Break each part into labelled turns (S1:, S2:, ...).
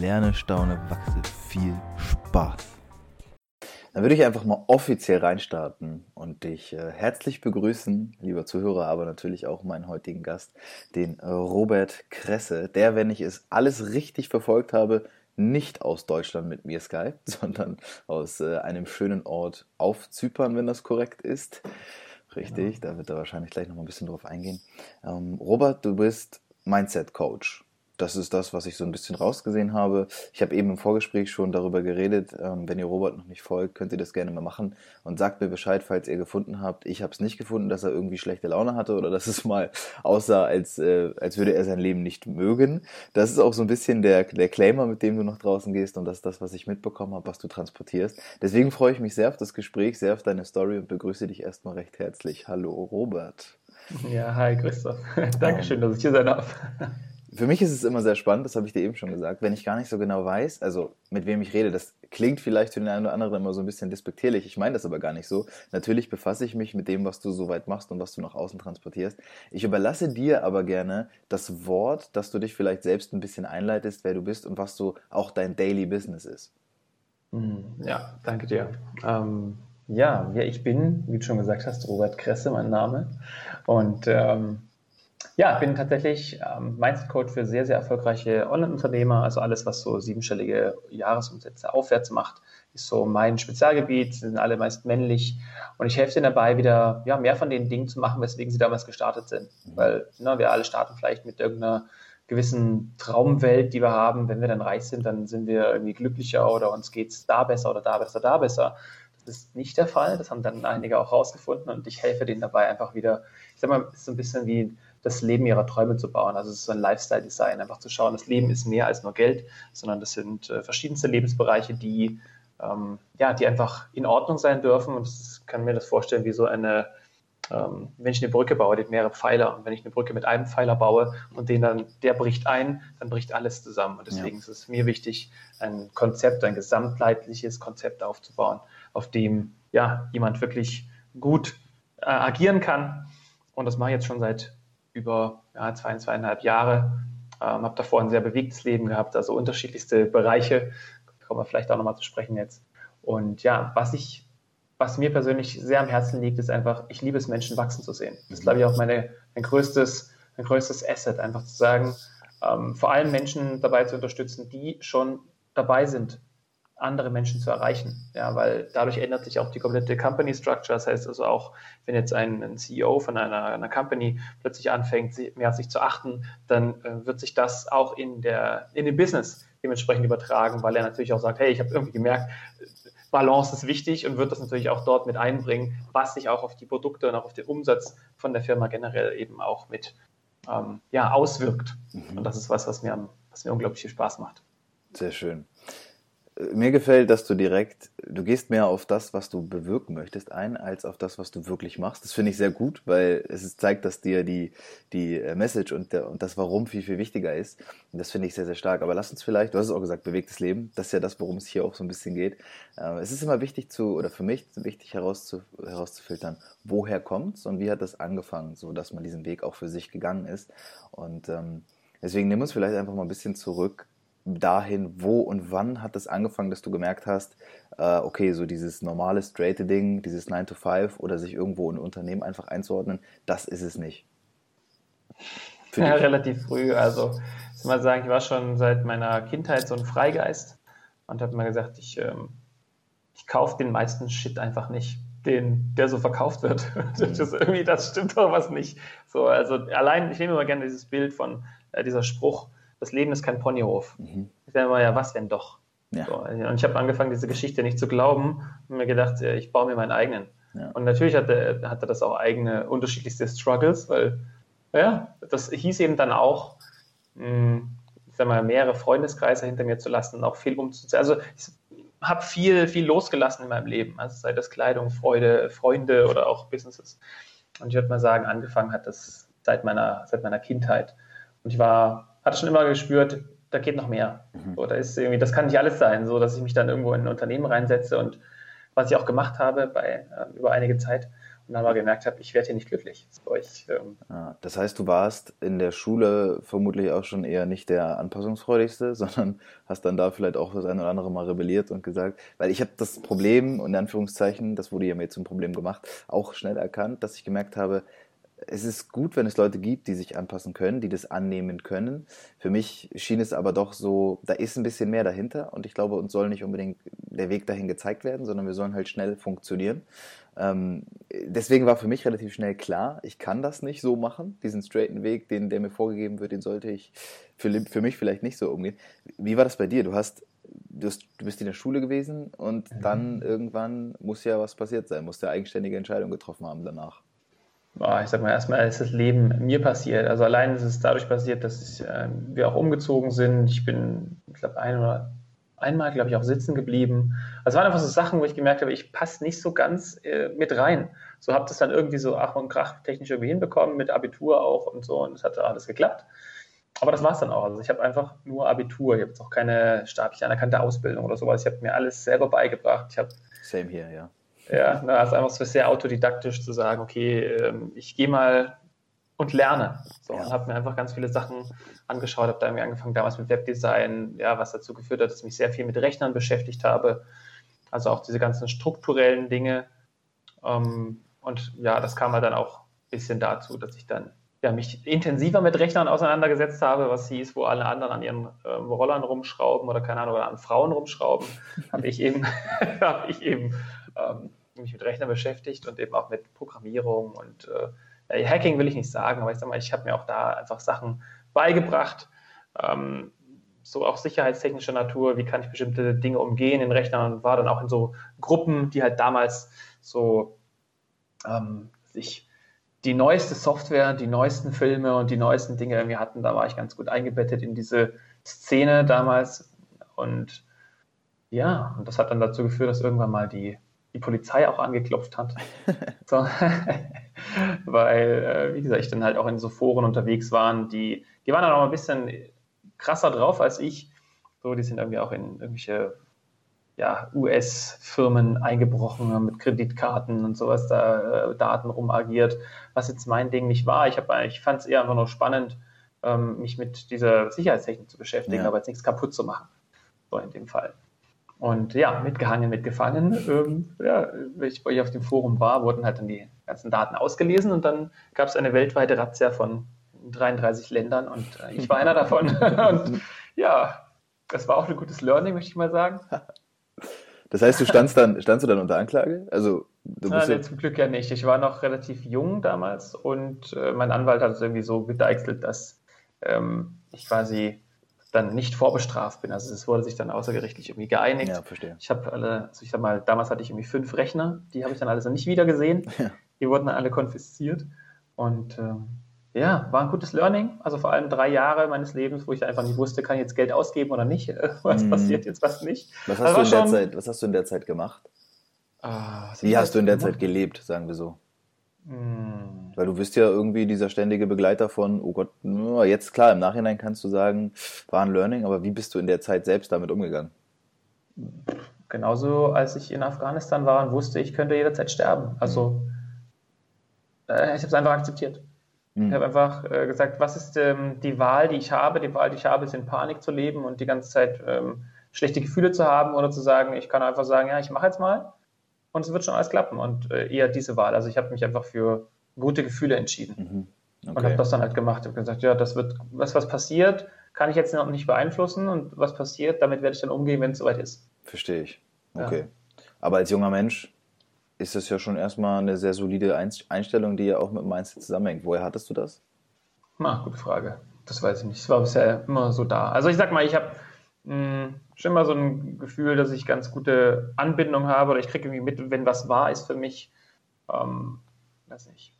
S1: lerne, staune, wachse. Viel Spaß. Dann würde ich einfach mal offiziell reinstarten und dich äh, herzlich begrüßen, lieber Zuhörer, aber natürlich auch meinen heutigen Gast, den äh, Robert Kresse, der, wenn ich es alles richtig verfolgt habe, nicht aus Deutschland mit mir Skype, sondern aus äh, einem schönen Ort auf Zypern, wenn das korrekt ist. Richtig, genau. da wird er wahrscheinlich gleich noch mal ein bisschen drauf eingehen. Ähm, Robert, du bist Mindset Coach das ist das, was ich so ein bisschen rausgesehen habe. Ich habe eben im Vorgespräch schon darüber geredet. Ähm, wenn ihr Robert noch nicht folgt, könnt ihr das gerne mal machen und sagt mir Bescheid, falls ihr gefunden habt. Ich habe es nicht gefunden, dass er irgendwie schlechte Laune hatte oder dass es mal aussah, als, äh, als würde er sein Leben nicht mögen. Das ist auch so ein bisschen der, der Claimer, mit dem du nach draußen gehst und das ist das, was ich mitbekommen habe, was du transportierst. Deswegen freue ich mich sehr auf das Gespräch, sehr auf deine Story und begrüße dich erstmal recht herzlich. Hallo Robert.
S2: Ja, hi Christoph. Dankeschön, dass ich hier sein darf.
S1: Für mich ist es immer sehr spannend, das habe ich dir eben schon gesagt, wenn ich gar nicht so genau weiß, also mit wem ich rede, das klingt vielleicht für den einen oder anderen immer so ein bisschen despektierlich, ich meine das aber gar nicht so. Natürlich befasse ich mich mit dem, was du so weit machst und was du nach außen transportierst. Ich überlasse dir aber gerne das Wort, dass du dich vielleicht selbst ein bisschen einleitest, wer du bist und was so auch dein Daily Business ist.
S2: Hm, ja, danke dir. Ähm, ja, ja, ich bin, wie du schon gesagt hast, Robert Kresse, mein Name. Und ähm, ja, ich bin tatsächlich ähm, Mindset-Coach für sehr, sehr erfolgreiche Online-Unternehmer. Also alles, was so siebenstellige Jahresumsätze aufwärts macht, ist so mein Spezialgebiet. Sie sind alle meist männlich. Und ich helfe ihnen dabei, wieder ja, mehr von den Dingen zu machen, weswegen sie damals gestartet sind. Weil ne, wir alle starten vielleicht mit irgendeiner gewissen Traumwelt, die wir haben. Wenn wir dann reich sind, dann sind wir irgendwie glücklicher oder uns geht es da besser oder da besser, da besser. Das ist nicht der Fall. Das haben dann einige auch rausgefunden und ich helfe denen dabei einfach wieder. Ich sag mal, es ist so ein bisschen wie das Leben ihrer Träume zu bauen. Also es ist so ein Lifestyle-Design, einfach zu schauen, das Leben ist mehr als nur Geld, sondern das sind äh, verschiedenste Lebensbereiche, die, ähm, ja, die einfach in Ordnung sein dürfen. Und ich kann mir das vorstellen wie so eine, ähm, wenn ich eine Brücke baue, die hat mehrere Pfeiler. Und wenn ich eine Brücke mit einem Pfeiler baue und den dann, der bricht ein, dann bricht alles zusammen. Und deswegen ja. ist es mir wichtig, ein Konzept, ein gesamtheitliches Konzept aufzubauen, auf dem ja jemand wirklich gut äh, agieren kann. Und das mache ich jetzt schon seit über ja, zwei, zweieinhalb Jahre. Ähm, habe davor ein sehr bewegtes Leben gehabt, also unterschiedlichste Bereiche. Kommen wir vielleicht auch nochmal zu sprechen jetzt. Und ja, was ich, was mir persönlich sehr am Herzen liegt, ist einfach, ich liebe es, Menschen wachsen zu sehen. Das ist, glaube ich, auch meine, mein größtes, mein größtes Asset, einfach zu sagen, ähm, vor allem Menschen dabei zu unterstützen, die schon dabei sind, andere Menschen zu erreichen. Ja, weil dadurch ändert sich auch die komplette Company Structure. Das heißt also auch, wenn jetzt ein, ein CEO von einer, einer, Company plötzlich anfängt, mehr auf sich zu achten, dann äh, wird sich das auch in, der, in dem Business dementsprechend übertragen, weil er natürlich auch sagt, hey, ich habe irgendwie gemerkt, Balance ist wichtig und wird das natürlich auch dort mit einbringen, was sich auch auf die Produkte und auch auf den Umsatz von der Firma generell eben auch mit ähm, ja, auswirkt. Mhm. Und das ist was, was mir, was mir unglaublich viel Spaß macht.
S1: Sehr schön mir gefällt, dass du direkt, du gehst mehr auf das, was du bewirken möchtest, ein, als auf das, was du wirklich machst. Das finde ich sehr gut, weil es zeigt, dass dir die, die äh, Message und, der, und das Warum viel, viel wichtiger ist. Und das finde ich sehr, sehr stark. Aber lass uns vielleicht, du hast es auch gesagt, bewegtes Leben. Das ist ja das, worum es hier auch so ein bisschen geht. Äh, es ist immer wichtig zu, oder für mich wichtig herauszu, herauszufiltern, woher kommt's und wie hat das angefangen, so dass man diesen Weg auch für sich gegangen ist. Und ähm, deswegen nimm uns vielleicht einfach mal ein bisschen zurück dahin, wo und wann hat es angefangen, dass du gemerkt hast, äh, okay, so dieses normale, straighte Ding, dieses 9 to 5 oder sich irgendwo in ein Unternehmen einfach einzuordnen, das ist es nicht?
S2: Ja, relativ früh. Also, ich mal sagen, ich war schon seit meiner Kindheit so ein Freigeist und habe mir gesagt, ich, ähm, ich kaufe den meisten Shit einfach nicht, den, der so verkauft wird. das, ist irgendwie, das stimmt doch was nicht. So, also allein, ich nehme immer gerne dieses Bild von äh, dieser Spruch, das Leben ist kein Ponyhof. Mhm. Ich wäre immer, ja, was wenn doch? Ja. So, und ich habe angefangen, diese Geschichte nicht zu glauben und mir gedacht, ich baue mir meinen eigenen. Ja. Und natürlich hatte, hatte das auch eigene unterschiedlichste Struggles, weil, ja, das hieß eben dann auch, mh, hm, ich sag mal, mehrere Freundeskreise hinter mir zu lassen, auch viel umzuziehen. Also ich habe viel, viel losgelassen in meinem Leben. Also sei das Kleidung, Freude, Freunde oder auch Businesses. Und ich würde mal sagen, angefangen hat das seit meiner, seit meiner Kindheit. Und ich war, hatte schon immer gespürt, da geht noch mehr. Mhm. So, da ist irgendwie, das kann nicht alles sein, so dass ich mich dann irgendwo in ein Unternehmen reinsetze und was ich auch gemacht habe bei, äh, über einige Zeit und dann mal gemerkt habe, ich werde hier nicht glücklich.
S1: Ich, ähm ja, das heißt, du warst in der Schule vermutlich auch schon eher nicht der anpassungsfreudigste, sondern hast dann da vielleicht auch das eine oder andere Mal rebelliert und gesagt, weil ich habe das Problem, in Anführungszeichen, das wurde ja mir zum Problem gemacht, auch schnell erkannt, dass ich gemerkt habe, es ist gut, wenn es Leute gibt, die sich anpassen können, die das annehmen können. Für mich schien es aber doch so, da ist ein bisschen mehr dahinter und ich glaube, uns soll nicht unbedingt der Weg dahin gezeigt werden, sondern wir sollen halt schnell funktionieren. Ähm, deswegen war für mich relativ schnell klar, ich kann das nicht so machen. Diesen straighten Weg, den, der mir vorgegeben wird, den sollte ich für, für mich vielleicht nicht so umgehen. Wie war das bei dir? Du hast, du, bist in der Schule gewesen und mhm. dann irgendwann muss ja was passiert sein, muss ja eigenständige Entscheidung getroffen haben danach.
S2: Ich sag mal, erstmal ist das Leben mir passiert. Also allein ist es dadurch passiert, dass ich, äh, wir auch umgezogen sind. Ich bin, ich glaube, ein oder einmal, glaube ich, auch sitzen geblieben. Also es waren einfach so Sachen, wo ich gemerkt habe, ich passe nicht so ganz äh, mit rein. So habe das dann irgendwie so Ach und Krach technisch irgendwie hinbekommen, mit Abitur auch und so und es hat alles geklappt. Aber das war es dann auch. Also ich habe einfach nur Abitur. Ich habe jetzt auch keine staatlich anerkannte Ausbildung oder sowas. Ich habe mir alles selber beigebracht. Ich habe
S1: Same hier, ja.
S2: Ja, also einfach so sehr autodidaktisch zu sagen, okay, ähm, ich gehe mal und lerne. So, ja. und habe mir einfach ganz viele Sachen angeschaut, habe da irgendwie angefangen damals mit Webdesign, ja, was dazu geführt hat, dass ich mich sehr viel mit Rechnern beschäftigt habe. Also auch diese ganzen strukturellen Dinge. Ähm, und ja, das kam halt dann auch ein bisschen dazu, dass ich dann ja, mich intensiver mit Rechnern auseinandergesetzt habe, was hieß, wo alle anderen an ihren äh, Rollern rumschrauben oder keine Ahnung, oder an Frauen rumschrauben, habe ich eben, hab ich eben ähm, mich mit Rechnern beschäftigt und eben auch mit Programmierung und äh, Hacking will ich nicht sagen, aber ich sag mal, ich habe mir auch da einfach Sachen beigebracht, ähm, so auch sicherheitstechnischer Natur, wie kann ich bestimmte Dinge umgehen in Rechnern und war dann auch in so Gruppen, die halt damals so ähm, sich die neueste Software, die neuesten Filme und die neuesten Dinge irgendwie hatten. Da war ich ganz gut eingebettet in diese Szene damals und ja, und das hat dann dazu geführt, dass irgendwann mal die die Polizei auch angeklopft hat. so. Weil, äh, wie gesagt, ich dann halt auch in so Foren unterwegs waren, die, die waren dann auch ein bisschen krasser drauf als ich. So, die sind irgendwie auch in irgendwelche ja, US-Firmen eingebrochen mit Kreditkarten und sowas, da äh, Daten rumagiert, was jetzt mein Ding nicht war. Ich, ich fand es eher einfach nur spannend, ähm, mich mit dieser Sicherheitstechnik zu beschäftigen, ja. aber jetzt nichts kaputt zu machen. So in dem Fall. Und ja, mitgehangen, mitgefangen. Ähm, ja, wenn ich bei euch auf dem Forum war, wurden halt dann die ganzen Daten ausgelesen und dann gab es eine weltweite Razzia von 33 Ländern und äh, ich war einer davon. und ja, das war auch ein gutes Learning, möchte ich mal sagen.
S1: Das heißt, du standst dann, standst du dann unter Anklage? Also,
S2: du bist Nein, ja zum Glück ja nicht. Ich war noch relativ jung damals und äh, mein Anwalt hat es irgendwie so gedeichselt, dass ähm, ich quasi dann nicht vorbestraft bin. Also es wurde sich dann außergerichtlich irgendwie geeinigt. Ja, verstehe. Ich habe alle, also ich sag mal, damals hatte ich irgendwie fünf Rechner, die habe ich dann alle so nicht wieder gesehen. Ja. Die wurden dann alle konfisziert. Und ähm, ja, war ein gutes Learning. Also vor allem drei Jahre meines Lebens, wo ich einfach nicht wusste, kann ich jetzt Geld ausgeben oder nicht? Was mhm. passiert jetzt, was nicht?
S1: Was hast, du in der Zeit, was hast du in der Zeit gemacht? Ah, Wie hast du in der gemacht? Zeit gelebt, sagen wir so? Hm. Weil du bist ja irgendwie dieser ständige Begleiter von, oh Gott, jetzt klar, im Nachhinein kannst du sagen, war ein Learning, aber wie bist du in der Zeit selbst damit umgegangen?
S2: Genauso, als ich in Afghanistan war und wusste, ich könnte jederzeit sterben. Also, äh, ich habe es einfach akzeptiert. Hm. Ich habe einfach äh, gesagt, was ist ähm, die Wahl, die ich habe? Die Wahl, die ich habe, ist in Panik zu leben und die ganze Zeit ähm, schlechte Gefühle zu haben oder zu sagen, ich kann einfach sagen, ja, ich mache jetzt mal und es wird schon alles klappen und äh, eher diese Wahl. Also ich habe mich einfach für gute Gefühle entschieden mhm. okay. und habe das dann halt gemacht. Ich habe gesagt, ja, das wird, was, was passiert, kann ich jetzt noch nicht beeinflussen und was passiert, damit werde ich dann umgehen, wenn es soweit ist.
S1: Verstehe ich. Okay. Ja. Aber als junger Mensch ist das ja schon erstmal eine sehr solide Einstellung, die ja auch mit Mindset zusammenhängt. Woher hattest du das?
S2: Na, gute Frage. Das weiß ich nicht. Es war bisher immer so da. Also ich sag mal, ich habe hm, schon mal so ein Gefühl, dass ich ganz gute Anbindung habe oder ich kriege irgendwie mit, wenn was wahr ist für mich, ähm, weiß nicht,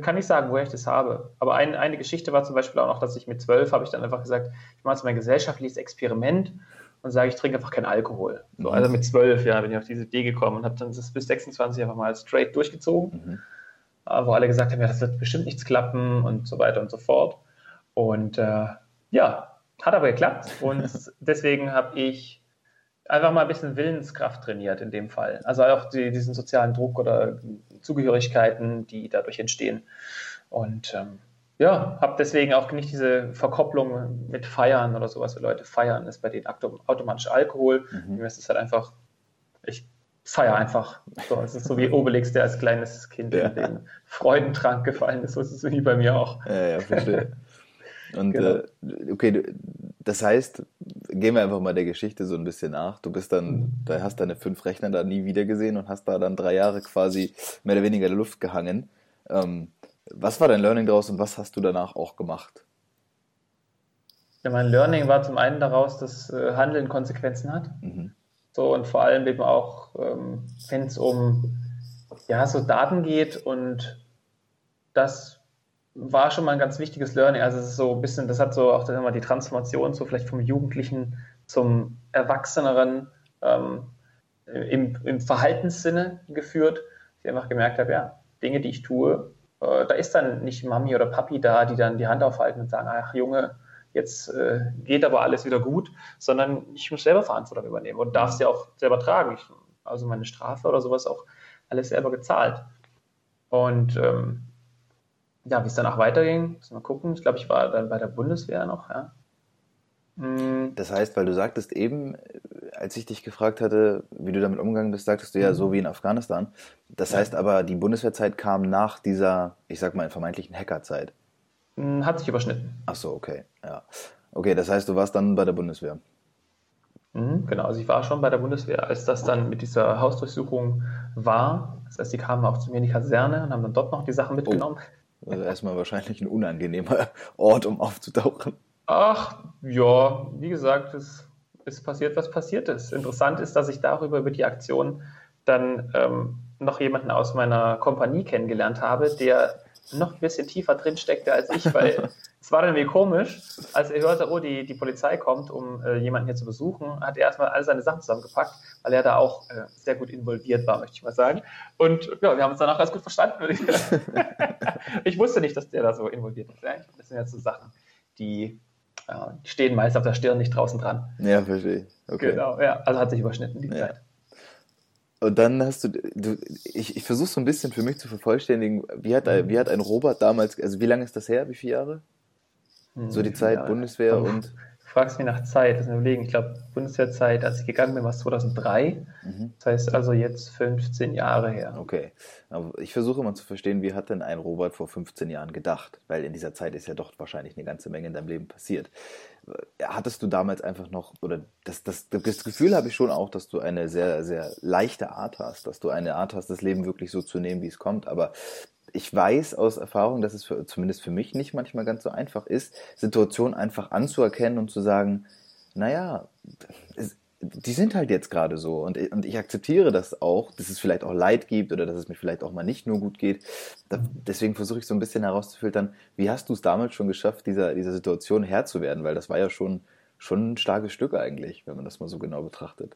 S2: kann ich sagen, woher ich das habe. Aber ein, eine Geschichte war zum Beispiel auch noch, dass ich mit zwölf habe ich dann einfach gesagt, ich mache jetzt mein gesellschaftliches Experiment und sage, ich trinke einfach keinen Alkohol. So, mhm. also mit zwölf, ja, bin ich auf diese Idee gekommen und habe dann das bis 26 einfach mal straight durchgezogen, mhm. Äh, wo alle gesagt haben, ja, das wird bestimmt nichts klappen und so weiter und so fort. Und äh, ja, hat aber geklappt und deswegen habe ich einfach mal ein bisschen Willenskraft trainiert in dem Fall. Also auch die, diesen sozialen Druck oder Zugehörigkeiten, die dadurch entstehen. Und ähm, ja, habe deswegen auch nicht diese Verkopplung mit Feiern oder sowas. Wenn Leute feiern, ist bei denen automatisch Alkohol. Mhm. Mir ist es halt einfach, ich feiere einfach. So, es ist so wie Obelix, der als kleines Kind ja. in den Freudentrank gefallen ist. So ist es wie bei mir auch.
S1: Ja, ja, verstehe. Und genau. äh, okay, das heißt, gehen wir einfach mal der Geschichte so ein bisschen nach. Du bist dann, da hast deine fünf Rechner da nie wieder gesehen und hast da dann drei Jahre quasi mehr oder weniger in der Luft gehangen. Ähm, was war dein Learning daraus und was hast du danach auch gemacht?
S2: Ja, mein Learning war zum einen daraus, dass äh, Handeln Konsequenzen hat. Mhm. So und vor allem eben auch, ähm, wenn es um ja, so Daten geht und das war schon mal ein ganz wichtiges Learning. Also es ist so ein bisschen, das hat so auch dann immer die Transformation so vielleicht vom Jugendlichen zum Erwachseneren ähm, im, im Verhaltenssinne geführt. Ich einfach gemerkt habe, ja, Dinge, die ich tue, äh, da ist dann nicht Mami oder Papi da, die dann die Hand aufhalten und sagen, ach Junge, jetzt äh, geht aber alles wieder gut, sondern ich muss selber Verantwortung übernehmen und darf sie auch selber tragen. Ich, also meine Strafe oder sowas auch alles selber gezahlt. Und ähm, ja, wie es danach weiterging, müssen wir gucken. Ich glaube, ich war dann bei der Bundeswehr noch, ja.
S1: Mm. Das heißt, weil du sagtest eben, als ich dich gefragt hatte, wie du damit umgegangen bist, sagtest du ja so mhm. wie in Afghanistan. Das ja. heißt aber, die Bundeswehrzeit kam nach dieser, ich sag mal, vermeintlichen Hackerzeit.
S2: Mm, hat sich überschnitten.
S1: Ach so, okay, ja. Okay, das heißt, du warst dann bei der Bundeswehr.
S2: Mhm, genau, also ich war schon bei der Bundeswehr, als das dann mit dieser Hausdurchsuchung war. Das heißt, die kamen auch zu mir in die Kaserne und haben dann dort noch die Sachen mitgenommen. Oh.
S1: Also erstmal wahrscheinlich ein unangenehmer Ort, um aufzutauchen.
S2: Ach, ja, wie gesagt, es ist passiert, was passiert ist. Interessant ist, dass ich darüber, über die Aktion, dann ähm, noch jemanden aus meiner Kompanie kennengelernt habe, der noch ein bisschen tiefer drin steckte als ich, weil es war dann irgendwie komisch, als er hörte, oh, die, die Polizei kommt, um äh, jemanden hier zu besuchen, hat er erstmal alle seine Sachen zusammengepackt, weil er da auch äh, sehr gut involviert war, möchte ich mal sagen. Und ja, wir haben uns danach ganz gut verstanden. Ich, wusste nicht, dass der da so involviert ist. Ja? Das sind jetzt so Sachen, die, äh, stehen meist auf der Stirn, nicht draußen dran.
S1: Ja, verstehe.
S2: Okay. Genau, ja, also hat sich überschnitten die ja. Zeit.
S1: Und dann hast du, du ich, ich versuche so ein bisschen für mich zu vervollständigen, wie hat, wie hat ein Robert damals, also wie lange ist das her, wie viele Jahre? Hm, so die Zeit Jahre. Bundeswehr und.
S2: Du fragst mich nach Zeit, das ist mir überlegen. Ich glaube, Bundeswehrzeit, als ich gegangen bin, war es 2003. Mhm. Das heißt also jetzt 15 Jahre her.
S1: Okay. Aber ich versuche immer zu verstehen, wie hat denn ein Robert vor 15 Jahren gedacht? Weil in dieser Zeit ist ja doch wahrscheinlich eine ganze Menge in deinem Leben passiert hattest du damals einfach noch, oder das, das, das Gefühl habe ich schon auch, dass du eine sehr, sehr leichte Art hast, dass du eine Art hast, das Leben wirklich so zu nehmen, wie es kommt. Aber ich weiß aus Erfahrung, dass es für, zumindest für mich nicht manchmal ganz so einfach ist, Situationen einfach anzuerkennen und zu sagen, naja, es, die sind halt jetzt gerade so und, und ich akzeptiere das auch, dass es vielleicht auch Leid gibt oder dass es mir vielleicht auch mal nicht nur gut geht. Da, deswegen versuche ich so ein bisschen herauszufiltern, wie hast du es damals schon geschafft, dieser, dieser Situation Herr zu werden, weil das war ja schon, schon ein starkes Stück eigentlich, wenn man das mal so genau betrachtet.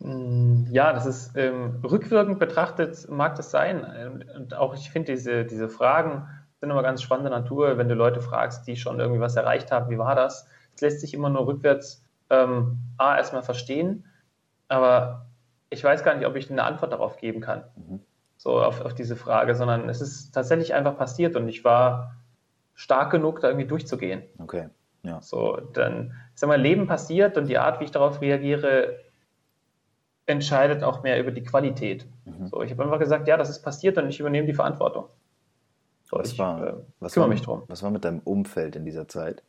S2: Mm, ja, das ist ähm, rückwirkend betrachtet, mag das sein. Und auch ich finde, diese, diese Fragen sind immer ganz spannende Natur, wenn du Leute fragst, die schon irgendwie was erreicht haben, wie war das? Es lässt sich immer nur rückwärts ähm, A, erstmal verstehen, aber ich weiß gar nicht, ob ich eine Antwort darauf geben kann, mhm. so auf, auf diese Frage, sondern es ist tatsächlich einfach passiert und ich war stark genug, da irgendwie durchzugehen.
S1: Okay. Ja.
S2: So, dann, ich sag mal, Leben passiert und die Art, wie ich darauf reagiere, entscheidet auch mehr über die Qualität. Mhm. So, ich habe einfach gesagt, ja, das ist passiert und ich übernehme die Verantwortung.
S1: So, was ich war, äh, was kümmere war, mich drum. Was war mit deinem Umfeld in dieser Zeit?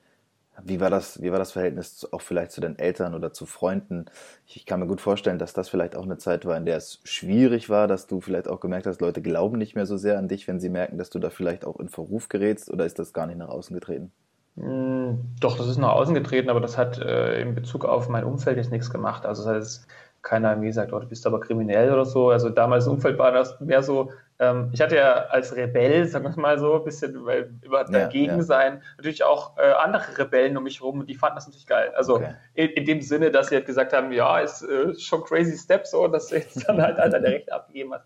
S1: Wie war das, wie war das Verhältnis auch vielleicht zu deinen Eltern oder zu Freunden? Ich kann mir gut vorstellen, dass das vielleicht auch eine Zeit war, in der es schwierig war, dass du vielleicht auch gemerkt hast, Leute glauben nicht mehr so sehr an dich, wenn sie merken, dass du da vielleicht auch in Verruf gerätst oder ist das gar nicht nach außen getreten?
S2: Hm, doch, das ist nach außen getreten, aber das hat äh, in Bezug auf mein Umfeld jetzt nichts gemacht. Also das heißt, keiner mir gesagt, oh, du bist aber kriminell oder so. Also damals im Umfeld war das mehr so, ähm, ich hatte ja als Rebell, sagen wir mal so, ein bisschen weil, über dagegen ja, sein, natürlich auch äh, andere Rebellen um mich herum und die fanden das natürlich geil. Also okay. in, in, dem Sinne, dass sie halt gesagt haben, ja, ist äh, schon crazy step so, dass du jetzt dann halt, halt deine Rechte abgegeben hast.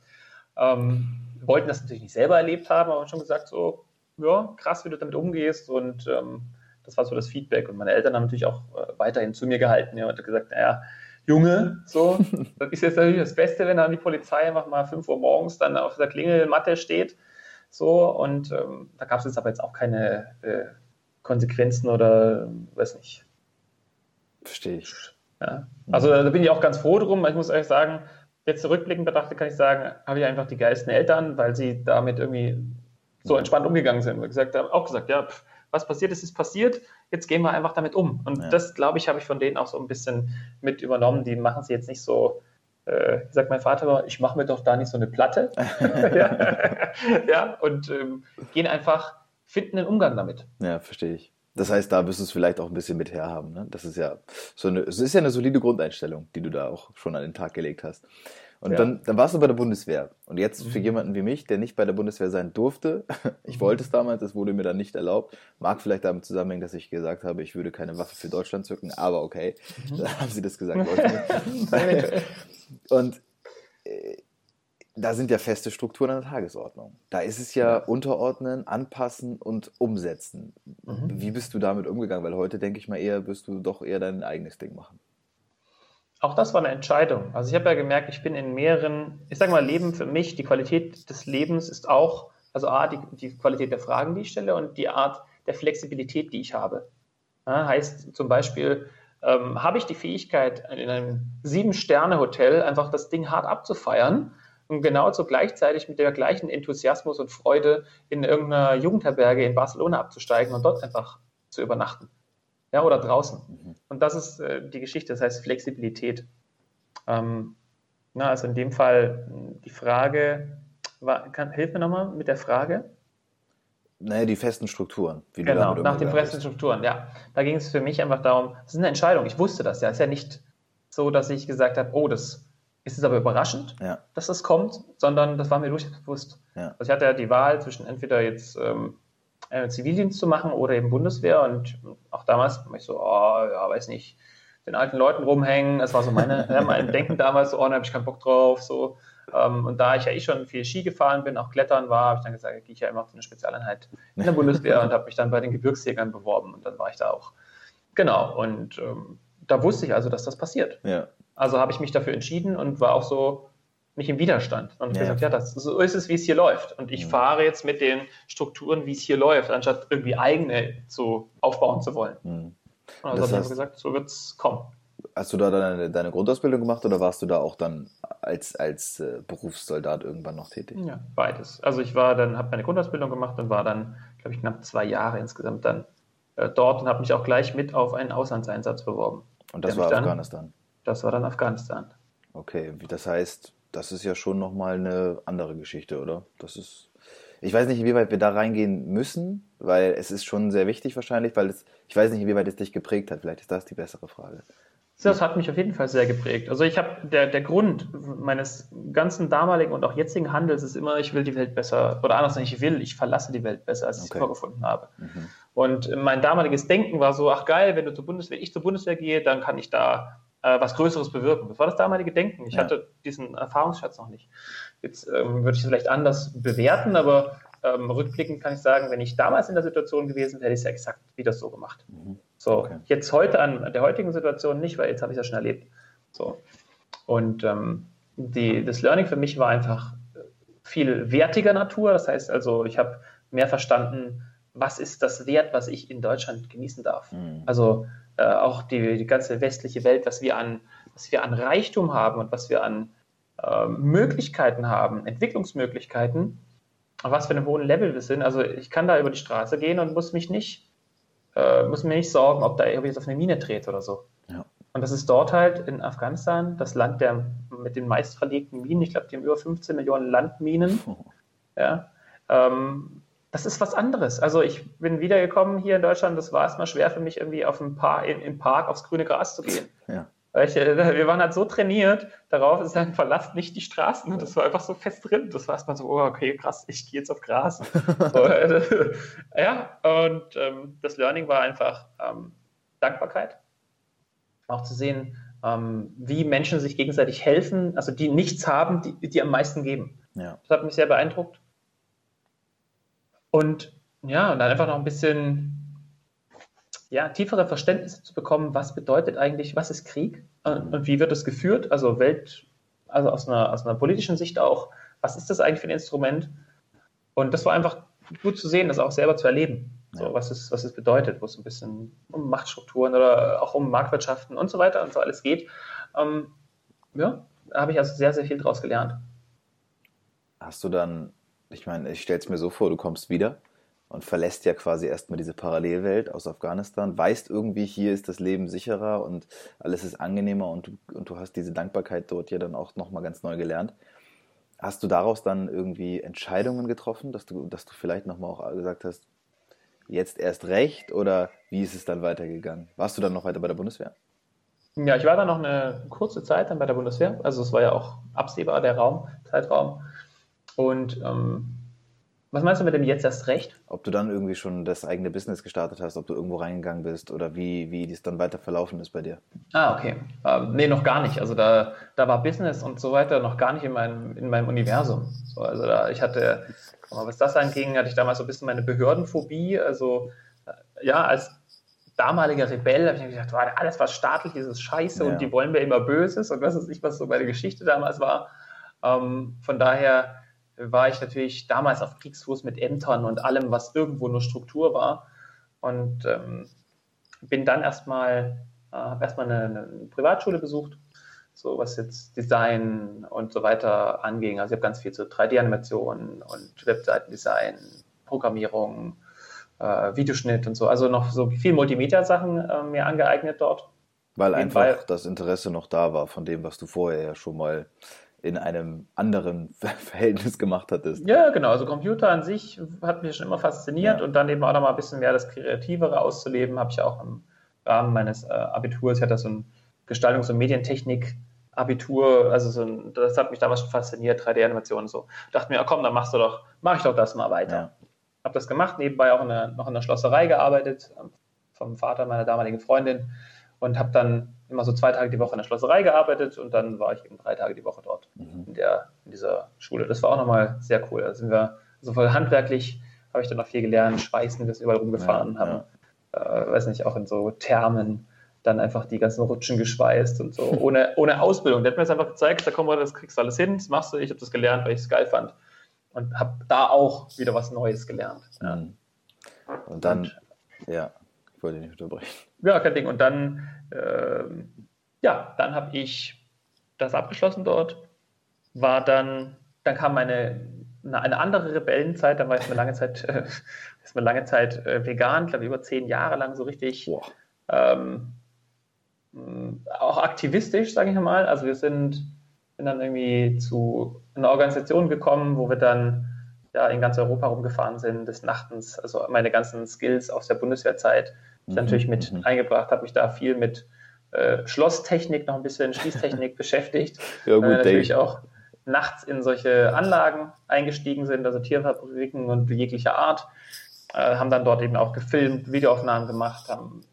S2: Ähm, wollten das natürlich nicht selber erlebt haben, aber schon gesagt so, ja, krass, wie du damit umgehst und ähm, das war so das Feedback und meine Eltern haben natürlich auch äh, weiterhin zu mir gehalten ja, und gesagt, naja, Junge, so. Das ist jetzt natürlich das Beste, wenn dann die Polizei einfach mal 5 Uhr morgens dann auf der Klingelmatte steht. So, und ähm, da gab es jetzt aber jetzt auch keine äh, Konsequenzen oder weiß nicht.
S1: Verstehe ich.
S2: Ja. Also da bin ich auch ganz froh drum. Ich muss ehrlich sagen, jetzt zurückblickend betrachtet kann ich sagen, habe ich einfach die geilsten Eltern, weil sie damit irgendwie so entspannt umgegangen sind. Und gesagt haben, auch gesagt, ja, pff, was passiert ist, ist passiert, jetzt gehen wir einfach damit um. Und ja. das, glaube ich, habe ich von denen auch so ein bisschen mit übernommen. Die machen sie jetzt nicht so, äh, sagt mein Vater immer, ich mache mir doch da nicht so eine Platte. ja. ja, und ähm, gehen einfach, finden einen Umgang damit.
S1: Ja, verstehe ich. Das heißt, da wirst du es vielleicht auch ein bisschen mit herhaben. Ne? Das ist ja so eine, es ist ja eine solide Grundeinstellung, die du da auch schon an den Tag gelegt hast. Und ja. dann, dann warst du bei der Bundeswehr. Und jetzt für mhm. jemanden wie mich, der nicht bei der Bundeswehr sein durfte, ich wollte es damals, es wurde mir dann nicht erlaubt, mag vielleicht damit zusammenhängen, dass ich gesagt habe, ich würde keine Waffe für Deutschland zücken, aber okay, mhm. dann haben sie das gesagt. und äh, da sind ja feste Strukturen an der Tagesordnung. Da ist es ja unterordnen, anpassen und umsetzen. Mhm. Wie bist du damit umgegangen? Weil heute denke ich mal eher, wirst du doch eher dein eigenes Ding machen.
S2: Auch das war eine Entscheidung. Also ich habe ja gemerkt, ich bin in mehreren, ich sage mal, Leben für mich, die Qualität des Lebens ist auch, also A, die, die Qualität der Fragen, die ich stelle und die Art der Flexibilität, die ich habe. Ja, heißt zum Beispiel, ähm, habe ich die Fähigkeit, in einem Sieben-Sterne-Hotel einfach das Ding hart abzufeiern und genauso gleichzeitig mit der gleichen Enthusiasmus und Freude in irgendeiner Jugendherberge in Barcelona abzusteigen und dort einfach zu übernachten ja, oder draußen. Mhm. Und das ist äh, die Geschichte, das heißt Flexibilität. Ähm, na, also in dem Fall die Frage, war, kann, hilf mir nochmal mit der Frage.
S1: Naja, die festen Strukturen.
S2: genau, nach den festen Strukturen, ja. Da ging es für mich einfach darum, es ist eine Entscheidung, ich wusste das ja. Es ist ja nicht so, dass ich gesagt habe, oh, das ist es aber überraschend, ja. dass das kommt, sondern das war mir durchaus bewusst. Ja. Also ich hatte ja die Wahl zwischen entweder jetzt ähm, äh, Zivildienst zu machen oder eben Bundeswehr. Und auch damals war ich so, oh, ja, weiß nicht, den alten Leuten rumhängen. Das war so meine, ja, mein Denken damals, so, oh, da habe ich keinen Bock drauf. So. Ähm, und da ich ja eh schon viel Ski gefahren bin, auch Klettern war, habe ich dann gesagt, gehe ich ja immer auf eine Spezialeinheit in der Bundeswehr und habe mich dann bei den Gebirgsjägern beworben. Und dann war ich da auch. Genau. Und ähm, da wusste ich also, dass das passiert. Ja. Also habe ich mich dafür entschieden und war auch so, nicht im Widerstand. Und ja. gesagt, ja, das, so ist es, wie es hier läuft. Und ich mhm. fahre jetzt mit den Strukturen, wie es hier läuft, anstatt irgendwie eigene zu aufbauen zu wollen. Mhm. Und also habe ich gesagt, so wird es kommen.
S1: Hast du da deine, deine, Grundausbildung gemacht oder warst du da auch dann als, als äh, Berufssoldat irgendwann noch tätig?
S2: Ja, beides. Also ich war dann, habe meine Grundausbildung gemacht und war dann, glaube ich, knapp zwei Jahre insgesamt dann äh, dort und habe mich auch gleich mit auf einen Auslandseinsatz beworben.
S1: Und das war Afghanistan?
S2: das war dann Afghanistan.
S1: Okay, das heißt, das ist ja schon nochmal eine andere Geschichte, oder? Das ist. Ich weiß nicht, inwieweit wir da reingehen müssen, weil es ist schon sehr wichtig wahrscheinlich, weil es, ich weiß nicht, inwieweit es dich geprägt hat. Vielleicht ist das die bessere Frage.
S2: Das hat mich auf jeden Fall sehr geprägt. Also ich habe, der, der Grund meines ganzen damaligen und auch jetzigen Handels ist immer, ich will die Welt besser, oder anders ich will, ich verlasse die Welt besser, als ich okay. sie vorgefunden habe. Mhm. Und mein damaliges Denken war so, ach geil, wenn du zur Bundeswehr, ich zur Bundeswehr gehe, dann kann ich da äh, was Größeres bewirken. Das war das damalige Denken. Ich ja. hatte diesen Erfahrungsschatz noch nicht. Jetzt ähm, würde ich es vielleicht anders bewerten, aber ähm, rückblickend kann ich sagen, wenn ich damals in der Situation gewesen wäre, hätte ich es ja exakt wieder so gemacht. Mhm. So, okay. jetzt heute an der heutigen Situation nicht, weil jetzt habe ich es ja schon erlebt. So. Und ähm, die, das Learning für mich war einfach viel wertiger Natur. Das heißt also, ich habe mehr verstanden, was ist das Wert, was ich in Deutschland genießen darf. Mhm. Also äh, auch die, die ganze westliche Welt, was wir an, was wir an Reichtum haben und was wir an äh, Möglichkeiten haben, Entwicklungsmöglichkeiten, auf was für einem hohen Level wir sind. Also ich kann da über die Straße gehen und muss mich nicht, äh, muss mir nicht sorgen, ob da irgendwie jetzt auf eine Mine dreht oder so. Ja. Und das ist dort halt in Afghanistan, das Land der mit den meist verlegten Minen. Ich glaube, die haben über 15 Millionen Landminen. Oh. Ja. Ähm, das ist was anderes. Also ich bin wiedergekommen hier in Deutschland, das war erstmal schwer für mich, irgendwie auf dem Park, im Park aufs grüne Gras zu gehen. Ja. Ich, äh, wir waren halt so trainiert darauf, es sagen, verlasst nicht die Straßen. Und das war einfach so fest drin. Das war erstmal so, oh, okay, krass, ich gehe jetzt auf Gras. so, äh, ja, und ähm, das Learning war einfach ähm, Dankbarkeit. Auch zu sehen, ähm, wie Menschen sich gegenseitig helfen, also die nichts haben, die, die am meisten geben. Ja. Das hat mich sehr beeindruckt. Und ja, und dann einfach noch ein bisschen ja, tiefere Verständnisse zu bekommen, was bedeutet eigentlich, was ist Krieg und, wie wird es geführt, also Welt, also aus einer, aus einer politischen Sicht auch, was ist das eigentlich für ein Instrument? Und das war einfach gut zu sehen, das auch selber zu erleben, so, was, es, was es bedeutet, wo es ein bisschen um Machtstrukturen oder auch um Marktwirtschaften und so weiter und so alles geht. Ähm, ja, da habe ich also sehr, sehr viel draus gelernt.
S1: Hast du dann, ich meine, ich stelle es mir so vor, du kommst wieder und verlässt ja quasi erstmal diese Parallelwelt aus Afghanistan, weißt irgendwie, hier ist das Leben sicherer und alles ist angenehmer und du, und du hast diese Dankbarkeit dort ja dann auch nochmal ganz neu gelernt. Hast du daraus dann irgendwie Entscheidungen getroffen, dass du, dass du vielleicht nochmal auch gesagt hast, jetzt erst recht oder wie ist es dann weitergegangen? Warst du dann noch weiter bei der Bundeswehr?
S2: Ja, ich war dann noch eine kurze Zeit dann bei der Bundeswehr. Also es war ja auch absehbar der Raum, Zeitraum. Und ähm, was meinst du mit dem jetzt erst recht?
S1: Ob du dann irgendwie schon das eigene Business gestartet hast, ob du irgendwo reingegangen bist oder wie, wie dies dann weiter verlaufen ist bei dir?
S2: Ah, okay. Ähm, nee, noch gar nicht. Also da, da war Business und so weiter noch gar nicht in meinem, in meinem Universum. So, also da, ich hatte, was das anging, hatte ich damals so ein bisschen meine Behördenphobie. Also äh, ja, als damaliger Rebell habe ich mir gedacht, wow, alles was staatlich ist, ist scheiße ja. und die wollen mir immer Böses und was ist nicht, was so meine Geschichte damals war. Ähm, von daher war ich natürlich damals auf Kriegsfuß mit Ämtern und allem, was irgendwo nur Struktur war. Und ähm, bin dann erstmal, äh, habe erstmal eine, eine, Privatschule besucht, so was jetzt Design und so weiter anging. Also ich habe ganz viel zu 3D-Animationen und Webseitendesign, Programmierung, äh, Videoschnitt und so. Also noch so viel Multimedia-Sachen äh, mir angeeignet dort.
S1: Weil einfach das Interesse noch da war von dem, was du vorher ja schon mal in einem anderen Verhältnis gemacht hattest.
S2: Ja, genau. Also Computer an sich hat mich schon immer fasziniert ja. und dann eben auch noch mal ein bisschen mehr das Kreativere auszuleben, habe ich auch im Rahmen meines äh, Abiturs, ich hatte so ein Gestaltungs- und Medientechnik Abitur, also so ein, das hat mich damals schon fasziniert, 3D-Animationen so. Dachte mir, komm, dann machst du doch, mach ich doch das mal weiter. Ja. Habe das gemacht, nebenbei auch in der, noch in der Schlosserei gearbeitet, vom Vater meiner damaligen Freundin und habe dann immer so zwei Tage die Woche in der Schlosserei gearbeitet und dann war ich eben drei Tage die Woche dort mhm. in, der, in dieser Schule. Das war auch nochmal sehr cool. Da sind wir, voll handwerklich habe ich dann noch viel gelernt, Schweißen, wir sind überall rumgefahren, ja, haben, ja. Äh, weiß nicht, auch in so Thermen dann einfach die ganzen Rutschen geschweißt und so, ohne, ohne Ausbildung. Der hat mir das einfach gezeigt, da komm mal, das kriegst du alles hin, das machst du, ich habe das gelernt, weil ich es geil fand und habe da auch wieder was Neues gelernt. Ja.
S1: Mhm. Und dann, und, ja, ich wollte nicht unterbrechen.
S2: Ja, kein Ding. Und dann, äh, ja, dann habe ich das abgeschlossen dort. War dann, dann kam meine eine, eine andere Rebellenzeit. Dann war ich eine lange Zeit, äh, ist mir lange Zeit äh, vegan, glaube über zehn Jahre lang so richtig. Ähm, auch aktivistisch, sage ich mal. Also wir sind, sind dann irgendwie zu einer Organisation gekommen, wo wir dann ja, in ganz Europa rumgefahren sind, des Nachtens, also meine ganzen Skills aus der Bundeswehrzeit mhm. natürlich mit mhm. eingebracht, habe mich da viel mit äh, Schlosstechnik, noch ein bisschen Schließtechnik beschäftigt. Ja, gut, äh, natürlich auch nachts in solche Anlagen eingestiegen sind, also Tierfabriken und jeglicher Art, äh, haben dann dort eben auch gefilmt, Videoaufnahmen gemacht, haben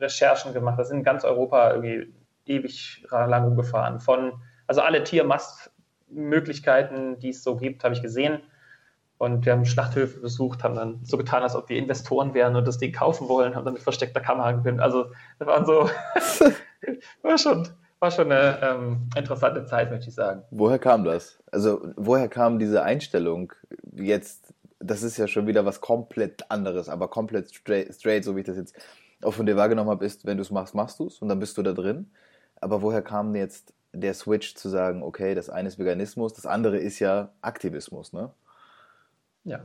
S2: Recherchen gemacht. Das sind in ganz Europa irgendwie ewig lang rumgefahren. Von, also alle Tiermastmöglichkeiten, die es so gibt, habe ich gesehen. Und wir haben Schlachthöfe besucht, haben dann so getan, als ob wir Investoren wären und das Ding kaufen wollen, haben dann mit versteckter Kamera gefilmt. Also das waren so, war schon, war schon eine ähm, interessante Zeit, möchte ich sagen.
S1: Woher kam das? Also woher kam diese Einstellung jetzt? Das ist ja schon wieder was komplett anderes, aber komplett straight, straight so wie ich das jetzt auch von dir wahrgenommen habe, ist, wenn du es machst, machst du es und dann bist du da drin. Aber woher kam jetzt der Switch zu sagen, okay, das eine ist Veganismus, das andere ist ja Aktivismus, ne?
S2: Ja.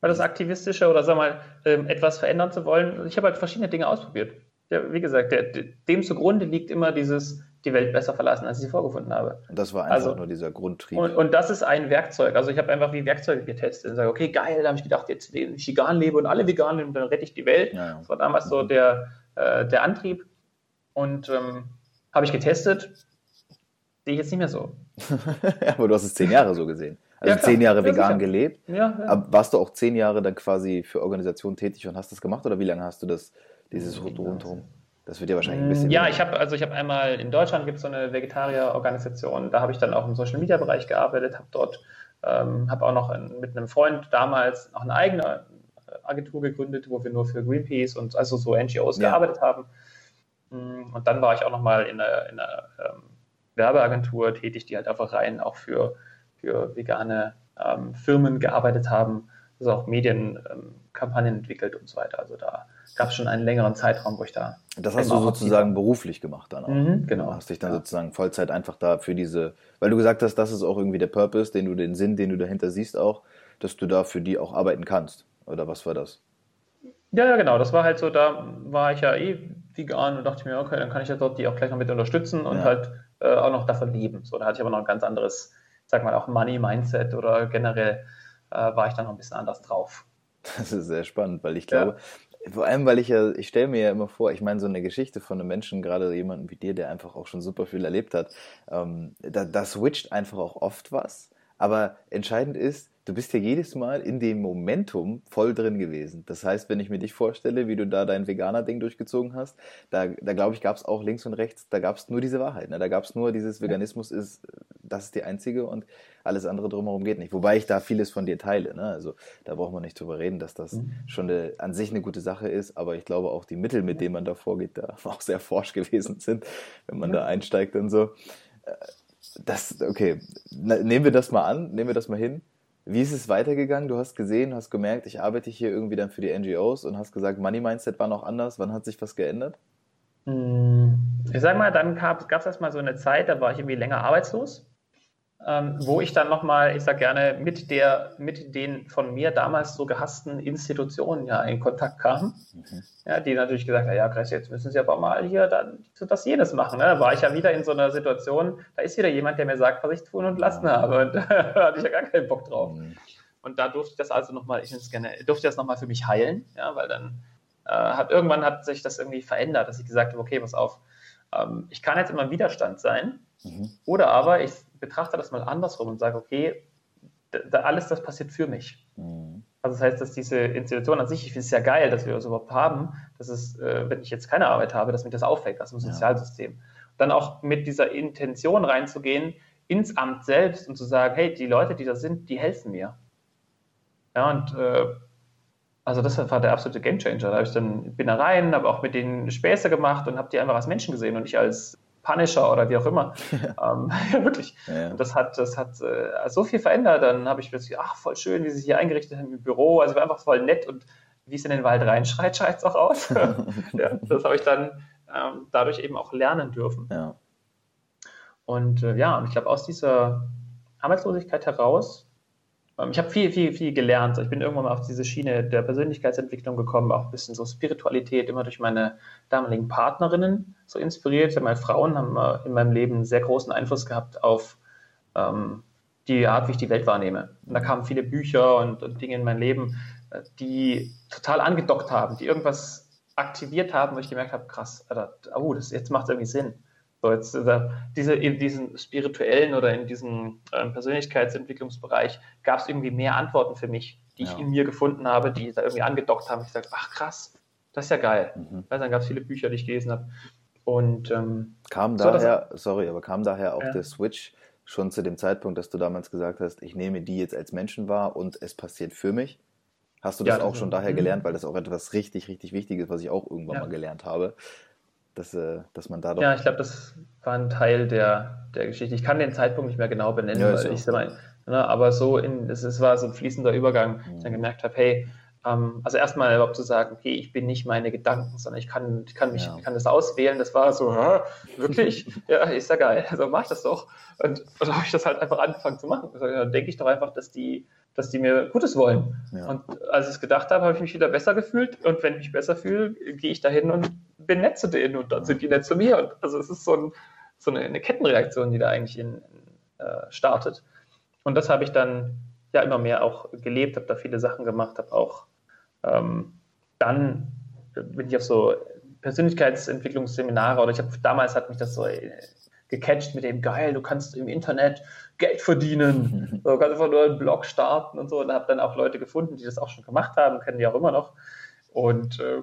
S2: Weil das Aktivistische oder sag mal, ähm, etwas verändern zu wollen, ich habe halt verschiedene Dinge ausprobiert. Ja, wie gesagt, der, dem zugrunde liegt immer dieses, die Welt besser verlassen, als ich sie vorgefunden habe.
S1: Und das war einfach also, nur dieser Grundtrieb.
S2: Und, und, das ist ein Werkzeug. Also ich habe einfach wie Werkzeuge getestet und sage, okay, geil, da habe ich gedacht, jetzt wenn ich vegan lebe und alle vegan leben, dann rette ich die Welt. Ja, ja. Das war damals so der, äh, der Antrieb. Und ähm, habe ich getestet, sehe ich jetzt nicht mehr so.
S1: aber du hast es zehn Jahre so gesehen. Also ja, zehn Jahre vegan ja, gelebt. Ja, warst du auch zehn Jahre dann quasi für Organisationen tätig und hast das gemacht oder wie lange hast du das, dieses rundherum? Das wird ja wahrscheinlich ein bisschen.
S2: Ja, ich habe also ich habe einmal in Deutschland gibt es so eine Vegetarier-Organisation, da habe ich dann auch im Social Media Bereich gearbeitet, habe dort ähm, habe auch noch ein, mit einem Freund damals noch eine eigene Agentur gegründet, wo wir nur für Greenpeace und also so NGOs ja. gearbeitet haben. Mm, und dann war ich auch noch mal in einer, in einer ähm, Werbeagentur tätig, die halt einfach rein auch für, für vegane ähm, Firmen gearbeitet haben, also auch Medienkampagnen ähm, entwickelt und so weiter. Also da gab es schon einen längeren Zeitraum, wo ich da.
S1: Das hast du sozusagen beruflich gemacht dann auch. Mhm, genau. Hast dich dann ja. sozusagen Vollzeit einfach da für diese, weil du gesagt hast, das ist auch irgendwie der Purpose, den du, den Sinn, den du dahinter siehst auch, dass du da für die auch arbeiten kannst. Oder was war das?
S2: Ja, ja, genau. Das war halt so, da war ich ja eh vegan und dachte mir, okay, dann kann ich ja dort die auch gleich noch mit unterstützen und ja. halt äh, auch noch davon leben. So, da hatte ich aber noch ein ganz anderes, sag mal, auch Money-Mindset oder generell äh, war ich dann noch ein bisschen anders drauf.
S1: Das ist sehr spannend, weil ich glaube, ja. vor allem, weil ich ja, ich stelle mir ja immer vor, ich meine, so eine Geschichte von einem Menschen, gerade jemanden wie dir, der einfach auch schon super viel erlebt hat, ähm, da, da switcht einfach auch oft was. Aber entscheidend ist, du bist ja jedes Mal in dem Momentum voll drin gewesen. Das heißt, wenn ich mir dich vorstelle, wie du da dein Veganer-Ding durchgezogen hast, da, da glaube ich, gab es auch links und rechts, da gab es nur diese Wahrheit. Ne? Da gab es nur dieses Veganismus ist, das ist die einzige und alles andere drumherum geht nicht. Wobei ich da vieles von dir teile. Ne? Also da braucht man nicht drüber reden, dass das mhm. schon eine, an sich eine gute Sache ist, aber ich glaube auch die Mittel, mit denen man da vorgeht, da auch sehr forsch gewesen sind, wenn man ja. da einsteigt und so. Äh, das, okay, nehmen wir das mal an, nehmen wir das mal hin wie ist es weitergegangen? Du hast gesehen, hast gemerkt, ich arbeite hier irgendwie dann für die NGOs und hast gesagt, Money Mindset war noch anders. Wann hat sich was geändert?
S2: Hm, ich sag mal, dann gab es erstmal so eine Zeit, da war ich irgendwie länger arbeitslos ähm, wo ich dann nochmal, ich sage gerne, mit, der, mit den von mir damals so gehassten Institutionen ja in Kontakt kam. Mhm. Ja, die natürlich gesagt haben, ja, Chris, jetzt müssen Sie aber mal hier dann das jenes machen. Ne? Da war ich ja wieder in so einer Situation, da ist wieder jemand, der mir sagt, was ich tun und lassen habe. Und da hatte ich ja gar keinen Bock drauf. Mhm. Und da durfte ich das also nochmal, ich gerne, durfte das nochmal für mich heilen, ja, weil dann äh, hat irgendwann hat sich das irgendwie verändert, dass ich gesagt habe, okay, pass auf, ähm, ich kann jetzt immer im Widerstand sein, mhm. oder aber ich betrachte das mal andersrum und sage, okay, da, alles das passiert für mich. Mhm. Also das heißt, dass diese Institution an sich, ich finde es ja geil, dass wir das überhaupt haben, dass es, äh, wenn ich jetzt keine Arbeit habe, dass mich das auffällt, das ist ein Sozialsystem. Ja. Dann auch mit dieser Intention reinzugehen, ins Amt selbst und zu sagen, hey, die Leute, die da sind, die helfen mir. Ja, und äh, also das war der absolute Gamechanger. Da habe ich dann bin da rein, habe auch mit denen Späße gemacht und habe die einfach als Menschen gesehen und nicht als Punisher oder wie auch immer. ähm, ja, wirklich. Ja. Und das hat, das hat äh, so viel verändert. Dann habe ich plötzlich, ach, voll schön, wie sie sich hier eingerichtet haben im Büro. Also war einfach voll nett und wie es in den Wald reinschreit, schreit es auch aus. ja, das habe ich dann ähm, dadurch eben auch lernen dürfen. Ja. Und äh, ja, und ich glaube, aus dieser Arbeitslosigkeit heraus ich habe viel, viel, viel gelernt. Ich bin irgendwann mal auf diese Schiene der Persönlichkeitsentwicklung gekommen, auch ein bisschen so Spiritualität, immer durch meine damaligen Partnerinnen so inspiriert. Meine Frauen haben in meinem Leben einen sehr großen Einfluss gehabt auf ähm, die Art, wie ich die Welt wahrnehme. Und da kamen viele Bücher und, und Dinge in mein Leben, äh, die total angedockt haben, die irgendwas aktiviert haben, wo ich gemerkt habe, krass, oh, das, jetzt macht es irgendwie Sinn. So jetzt, äh, diese, in diesem spirituellen oder in diesem äh, Persönlichkeitsentwicklungsbereich gab es irgendwie mehr Antworten für mich, die ja. ich in mir gefunden habe, die da irgendwie angedockt haben. Ich sage, ach krass, das ist ja geil. Mhm. Also dann gab es viele Bücher, die ich gelesen habe. Und ähm,
S1: kam so, daher, sorry, aber kam daher auch ja. der Switch schon zu dem Zeitpunkt, dass du damals gesagt hast, ich nehme die jetzt als Menschen wahr und es passiert für mich? Hast du das ja, auch schon daher mhm. gelernt, weil das auch etwas richtig, richtig Wichtiges, was ich auch irgendwann mal gelernt habe, dass, äh, dass man da doch.
S2: Ja, ich glaube, das war ein Teil der, der Geschichte. Ich kann den Zeitpunkt nicht mehr genau benennen, ja, weil ich so. mal, ne, aber so in, es, es war so ein fließender Übergang, mhm. ich dann gemerkt habe, hey, ähm, also erstmal überhaupt zu sagen, okay, ich bin nicht meine Gedanken, sondern ich kann, ich kann mich, ja. kann das auswählen. Das war so, hä, wirklich? ja, ist ja geil. Also mach ich das doch. Und, und habe ich das halt einfach angefangen zu machen. Also, dann denke ich doch einfach, dass die, dass die mir Gutes wollen. Ja. Und als ich es gedacht habe, habe ich mich wieder besser gefühlt. Und wenn ich mich besser fühle, gehe ich dahin und bin nett zu denen und dann sind die nett zu mir. Und also es ist so, ein, so eine, eine, Kettenreaktion, die da eigentlich in, in, äh, startet. Und das habe ich dann ja immer mehr auch gelebt, habe da viele Sachen gemacht, habe auch ähm, dann bin ich auf so Persönlichkeitsentwicklungsseminare oder ich habe damals hat mich das so äh, gecatcht mit dem geil, du kannst im Internet Geld verdienen, du kannst einfach nur einen Blog starten und so und habe dann auch Leute gefunden, die das auch schon gemacht haben, kennen die auch immer noch und äh,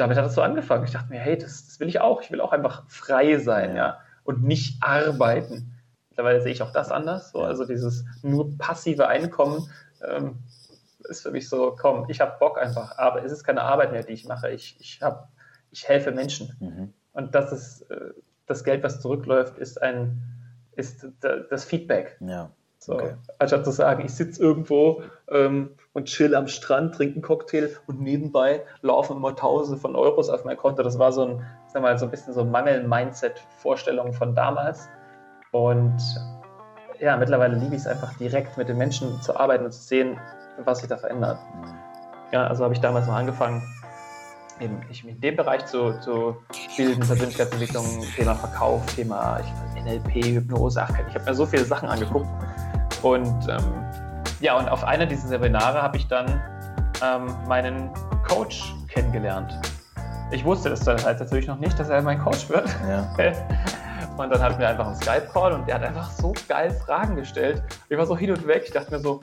S2: damit hat es so angefangen. Ich dachte mir, hey, das, das, will ich auch. Ich will auch einfach frei sein, ja, und nicht arbeiten. Mittlerweile sehe ich auch das anders. So. Also dieses nur passive Einkommen ähm, ist für mich so, komm, ich habe Bock einfach, aber es ist keine Arbeit mehr, die ich mache. Ich, ich, hab, ich helfe Menschen. Mhm. Und das ist äh, das Geld, was zurückläuft, ist ein ist das Feedback.
S1: Ja.
S2: So, okay. Anstatt zu sagen, ich sitze irgendwo ähm, und chill am Strand, trinke einen Cocktail und nebenbei laufen immer Tausende von Euros auf mein Konto. Das war so ein, sag mal, so ein bisschen so Mangel-Mindset-Vorstellung von damals. Und ja, mittlerweile liebe ich es einfach direkt mit den Menschen zu arbeiten und zu sehen, was sich da verändert. Mhm. Ja, also habe ich damals noch angefangen, eben ich in dem Bereich zu, zu bilden, Persönlichkeitsentwicklung, Thema Verkauf, Thema NLP, Hypnose, ach, ich habe mir so viele Sachen angeguckt. Und ähm, ja, und auf einer dieser Seminare habe ich dann ähm, meinen Coach kennengelernt. Ich wusste das dann halt natürlich noch nicht, dass er mein Coach wird. Ja. Und dann hatten wir einfach einen Skype-Call und der hat einfach so geil Fragen gestellt. Ich war so hin und weg. Ich dachte mir so,